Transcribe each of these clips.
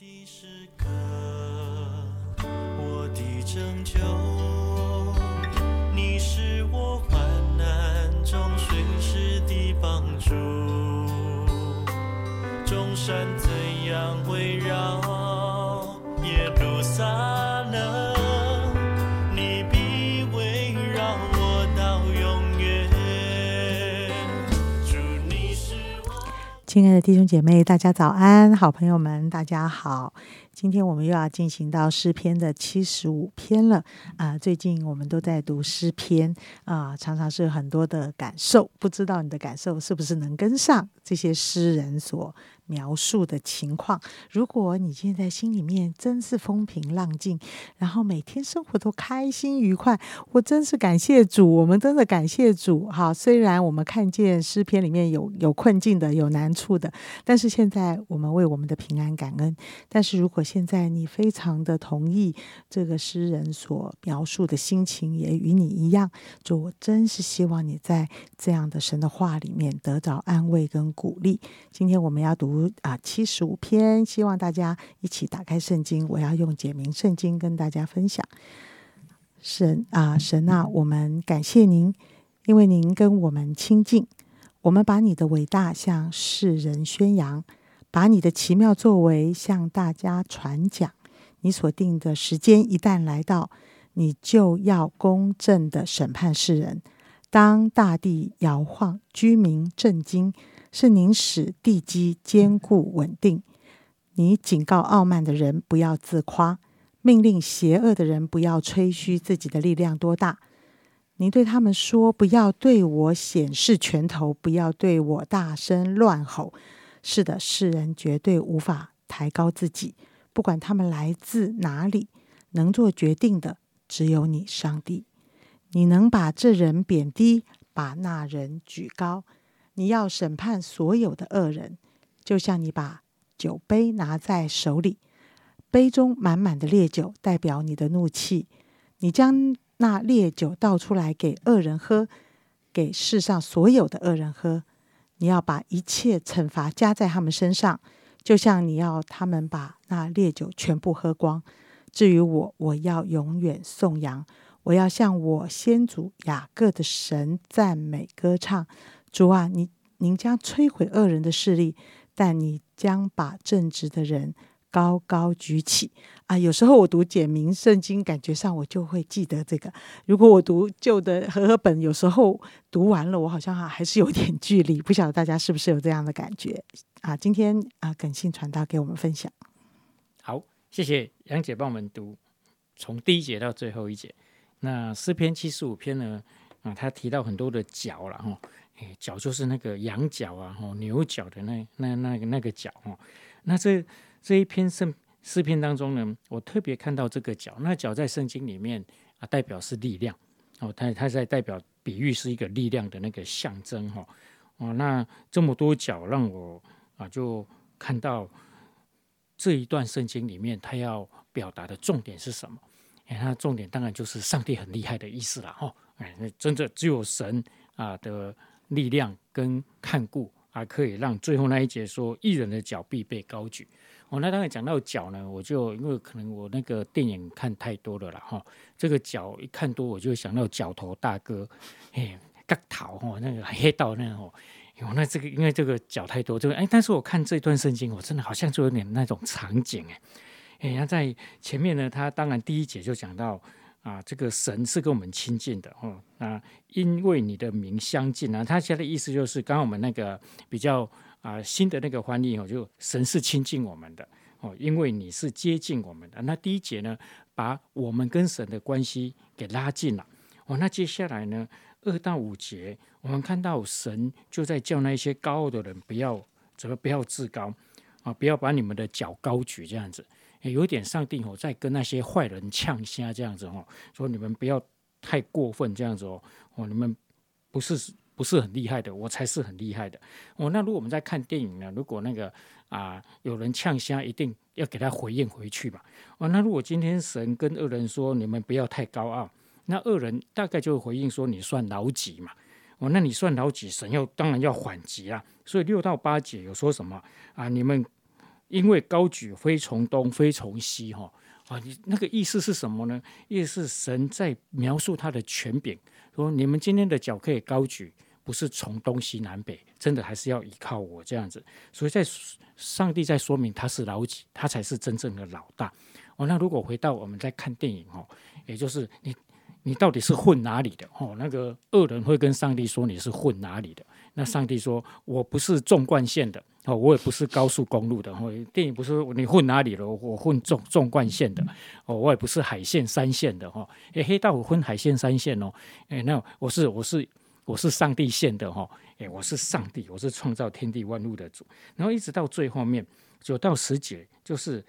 的时刻，我的拯救，你是我患难中随时的帮助。众山怎样围绕亲爱的弟兄姐妹，大家早安！好朋友们，大家好！今天我们又要进行到诗篇的七十五篇了啊、最近我们都在读诗篇啊、常常是很多的感受，不知道你的感受是不是能跟上这些诗人所描述的情况？如果你现在心里面真是风平浪静，然后每天生活都开心愉快，我真是感谢主，我们真的感谢主哈。虽然我们看见诗篇里面有有困境的，有难处的，但是现在我们为我们的平安感恩。但是如果现在你非常的同意这个诗人所描述的心情，也与你一样，主，我真是希望你在这样的神的话里面得到安慰跟鼓励。今天我们要读啊七十五篇，希望大家一起打开圣经，我要用简明圣经跟大家分享。神啊，神啊，我们感谢您，因为您跟我们亲近，我们把你的伟大向世人宣扬，把你的奇妙作为向大家传讲。你所定的时间一旦来到，你就要公正的审判世人。当大地摇晃，居民震惊，是您使地基坚固稳定。你警告傲慢的人不要自夸，命令邪恶的人不要吹嘘自己的力量多大。你对他们说：“不要对我显示拳头，不要对我大声乱吼。”是的，世人绝对无法抬高自己，不管他们来自哪里，能做决定的只有你，上帝。你能把这人贬低，把那人举高。你要审判所有的恶人，就像你把酒杯拿在手里，杯中满满的烈酒代表你的怒气。你将那烈酒倒出来给恶人喝，给世上所有的恶人喝。你要把一切惩罚加在他们身上，就像你要他们把那烈酒全部喝光。至于我，我要永远颂扬，我要向我先祖雅各的神赞美歌唱。主啊，你您将摧毁恶人的势力，但你将把正直的人高高举起。啊，有时候我读简明圣经，感觉上我就会记得这个。如果我读旧的和合本，有时候读完了，我好像还还是有点距离。不晓得大家是不是有这样的感觉啊？今天啊，耿信传道给我们分享。好，谢谢杨姐帮我们读从第一节到最后一节。那诗篇七十五篇呢，啊，他提到很多的角了哈，诶，角就是那个羊角啊，吼牛角的那那那个那个角哦。那这这一篇圣诗篇当中呢，我特别看到这个角，那角在圣经里面啊，代表是力量哦，它它在代表比喻是一个力量的那个象征哈。哦，那这么多角让我啊就看到这一段圣经里面，它要表达的重点是什么？哎，它的重点当然就是上帝很厉害的意思了哈。哎，那真的只有神啊的力量跟看顾，还可以让最后那一节说艺人的脚必被高举。哦，那当然讲到脚呢，我就因为可能我那个电影看太多了啦哈，这个脚一看多，我就想到脚头大哥，哎，嘎头哈，那个黑道那种。哦，那这个因为这个脚太多，这个哎，但是我看这段圣经，我真的好像就有点那种场景哎，哎，他在前面呢，他当然第一节就讲到啊，这个神是跟我们亲近的哦，那因为你的名相近啊，他现在的意思就是，刚刚我们那个比较啊新的那个翻译哦，就神是亲近我们的哦，因为你是接近我们的。那第一节呢，把我们跟神的关系给拉近了哦，那接下来呢？二到五节，我们看到神就在叫那些高傲的人不要怎么不要自高啊，不要把你们的脚高举这样子，有点上帝哦在跟那些坏人呛虾这样子哦，说你们不要太过分这样子哦，哦你们不是不是很厉害的，我才是很厉害的哦。那如果我们在看电影呢，如果那个啊有人呛虾，一定要给他回应回去吧。哦，那如果今天神跟恶人说你们不要太高傲。那恶人大概就回应说：“你算老几嘛？哦，那你算老几？神要当然要缓急啊。所以六到八节有说什么啊？你们因为高举非从东，非从西，哈啊，你那个意思是什么呢？意思是神在描述他的权柄，说你们今天的脚可以高举，不是从东西南北，真的还是要依靠我这样子。所以在上帝在说明他是老几，他才是真正的老大。哦，那如果回到我们在看电影，哦，也就是你。你到底是混哪里的？哦，那个恶人会跟上帝说你是混哪里的？那上帝说我不是纵贯线的，哦，我也不是高速公路的。哦，电影不是你混哪里了？我混纵纵贯线的。哦，我也不是海线三线的。哈，诶，黑道我混海线三线哦。诶，那我是我是我是上帝线的。哈，诶，我是上帝，我是创造天地万物的主。然后一直到最后面九到十节，就是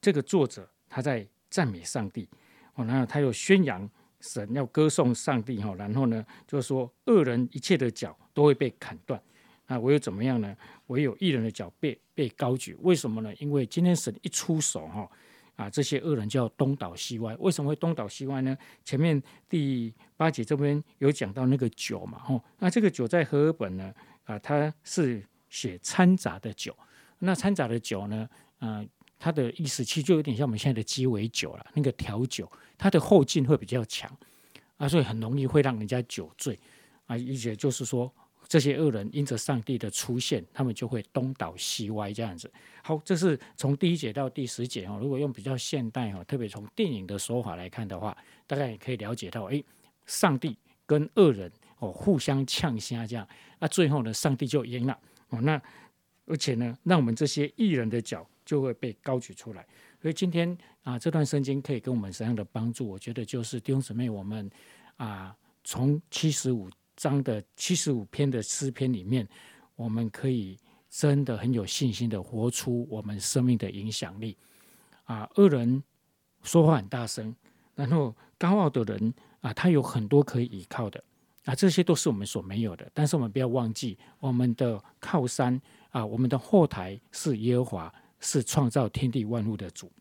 这个作者他在赞美上帝。哦，然后他又宣扬。神要歌颂上帝哈，然后呢，就是说恶人一切的脚都会被砍断，那唯有怎么样呢？唯有一人的脚被被高举，为什么呢？因为今天神一出手哈，啊，这些恶人就要东倒西歪。为什么会东倒西歪呢？前面第八节这边有讲到那个酒嘛，哈，那这个酒在和合本呢，啊，它是写掺杂的酒，那掺杂的酒呢，啊。它的意思其实就有点像我们现在的鸡尾酒了，那个调酒，它的后劲会比较强啊，所以很容易会让人家酒醉啊。而且就是说，这些恶人因着上帝的出现，他们就会东倒西歪这样子。好，这是从第一节到第十节哦。如果用比较现代哦，特别从电影的说法来看的话，大概也可以了解到，哎，上帝跟恶人哦互相呛虾这样，那最后呢，上帝就赢了哦。那而且呢，让我们这些艺人的脚。就会被高举出来，所以今天啊，这段圣经可以给我们什么样的帮助？我觉得就是弟兄姊妹，我们啊，从七十五章的七十五篇的诗篇里面，我们可以真的很有信心的活出我们生命的影响力。啊，恶人说话很大声，然后高傲的人啊，他有很多可以依靠的啊，这些都是我们所没有的。但是我们不要忘记，我们的靠山啊，我们的后台是耶和华。是创造天地万物的主，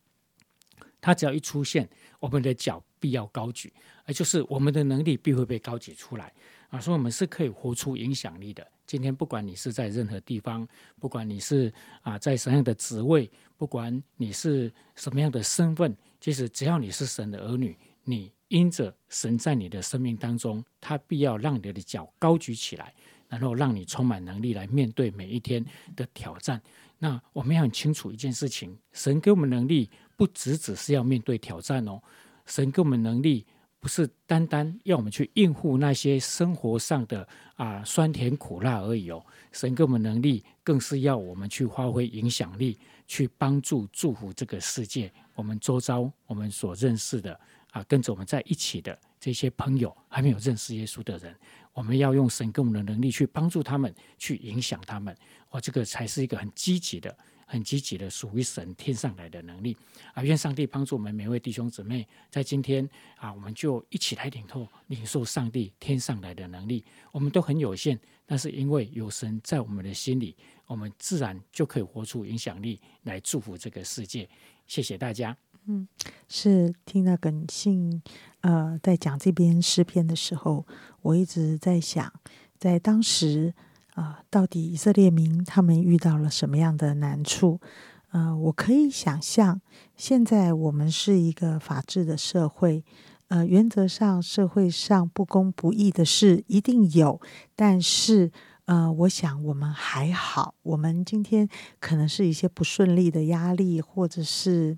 他只要一出现，我们的脚必要高举，而就是我们的能力必会被高举出来啊！所以，我们是可以活出影响力的。今天，不管你是在任何地方，不管你是啊在什么样的职位，不管你是什么样的身份，其实只要你是神的儿女，你因着神在你的生命当中，他必要让你的脚高举起来，然后让你充满能力来面对每一天的挑战。那我们很清楚一件事情：神给我们能力，不只只是要面对挑战哦。神给我们能力，不是单单要我们去应付那些生活上的啊酸甜苦辣而已哦。神给我们能力，更是要我们去发挥影响力，去帮助祝福这个世界。我们周遭我们所认识的啊，跟着我们在一起的这些朋友，还没有认识耶稣的人。我们要用神给我们的能力去帮助他们，去影响他们。哇，这个才是一个很积极的、很积极的属于神天上来的能力啊！愿上帝帮助我们每位弟兄姊妹，在今天啊，我们就一起来领受、领受上帝天上来的能力。我们都很有限，但是因为有神在我们的心里，我们自然就可以活出影响力来祝福这个世界。谢谢大家。嗯，是听到耿信呃在讲这篇诗篇的时候，我一直在想，在当时啊，到底以色列民他们遇到了什么样的难处？呃，我可以想象，现在我们是一个法治的社会，呃，原则上社会上不公不义的事一定有，但是呃，我想我们还好，我们今天可能是一些不顺利的压力，或者是。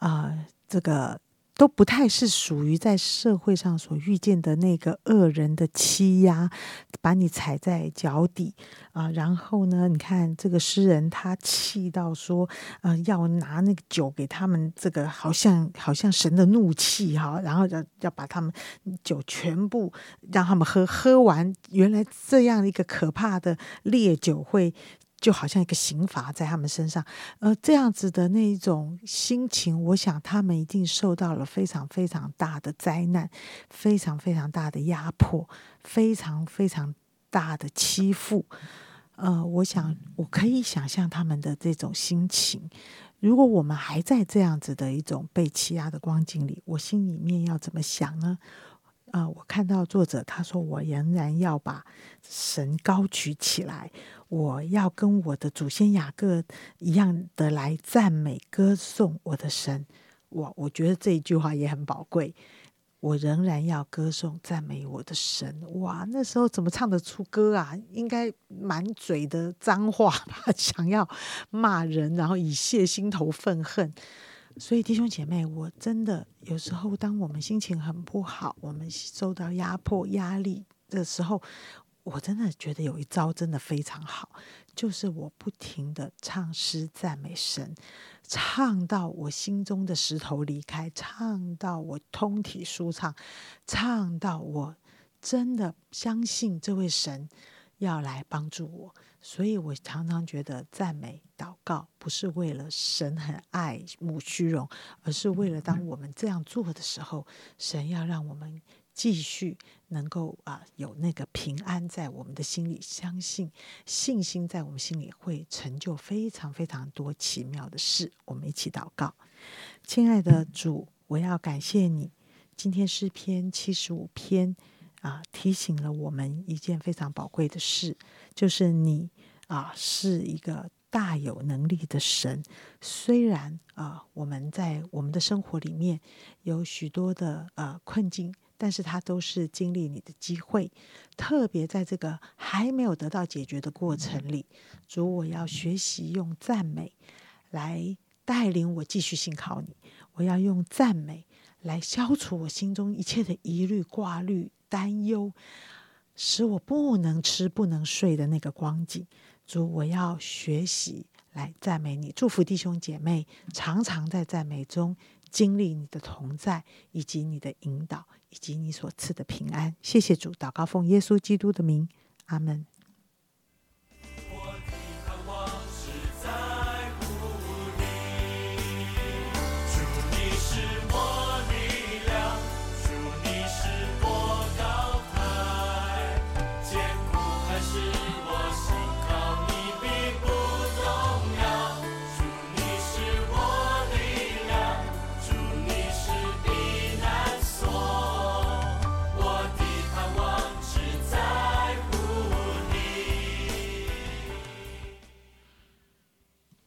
啊，这个都不太是属于在社会上所遇见的那个恶人的欺压，把你踩在脚底啊。然后呢，你看这个诗人他气到说，呃，要拿那个酒给他们，这个好像好像神的怒气哈，然后要要把他们酒全部让他们喝，喝完原来这样一个可怕的烈酒会。就好像一个刑罚在他们身上，呃，这样子的那一种心情，我想他们一定受到了非常非常大的灾难，非常非常大的压迫，非常非常大的欺负。呃，我想我可以想象他们的这种心情。如果我们还在这样子的一种被欺压的光景里，我心里面要怎么想呢？呃，我看到作者他说，我仍然要把神高举起来，我要跟我的祖先雅各一样的来赞美歌颂我的神。我我觉得这一句话也很宝贵。我仍然要歌颂赞美我的神。哇，那时候怎么唱得出歌啊？应该满嘴的脏话吧，想要骂人，然后以泄心头愤恨。所以弟兄姐妹，我真的有时候，当我们心情很不好，我们受到压迫、压力的时候，我真的觉得有一招真的非常好，就是我不停的唱诗赞美神。唱到我心中的石头离开，唱到我通体舒畅，唱到我真的相信这位神要来帮助我。所以我常常觉得赞美祷告不是为了神很爱慕虚荣，而是为了当我们这样做的时候，神要让我们。继续能够啊有那个平安在我们的心里，相信信心在我们心里会成就非常非常多奇妙的事。我们一起祷告，亲爱的主，我要感谢你。今天诗篇七十五篇啊，提醒了我们一件非常宝贵的事，就是你啊是一个大有能力的神。虽然啊我们在我们的生活里面有许多的呃困境。但是它都是经历你的机会，特别在这个还没有得到解决的过程里，主，我要学习用赞美来带领我继续信靠你。我要用赞美来消除我心中一切的疑虑、挂虑、担忧，使我不能吃、不能睡的那个光景。主，我要学习来赞美你，祝福弟兄姐妹，常常在赞美中。经历你的同在，以及你的引导，以及你所赐的平安。谢谢主，祷告奉耶稣基督的名，阿门。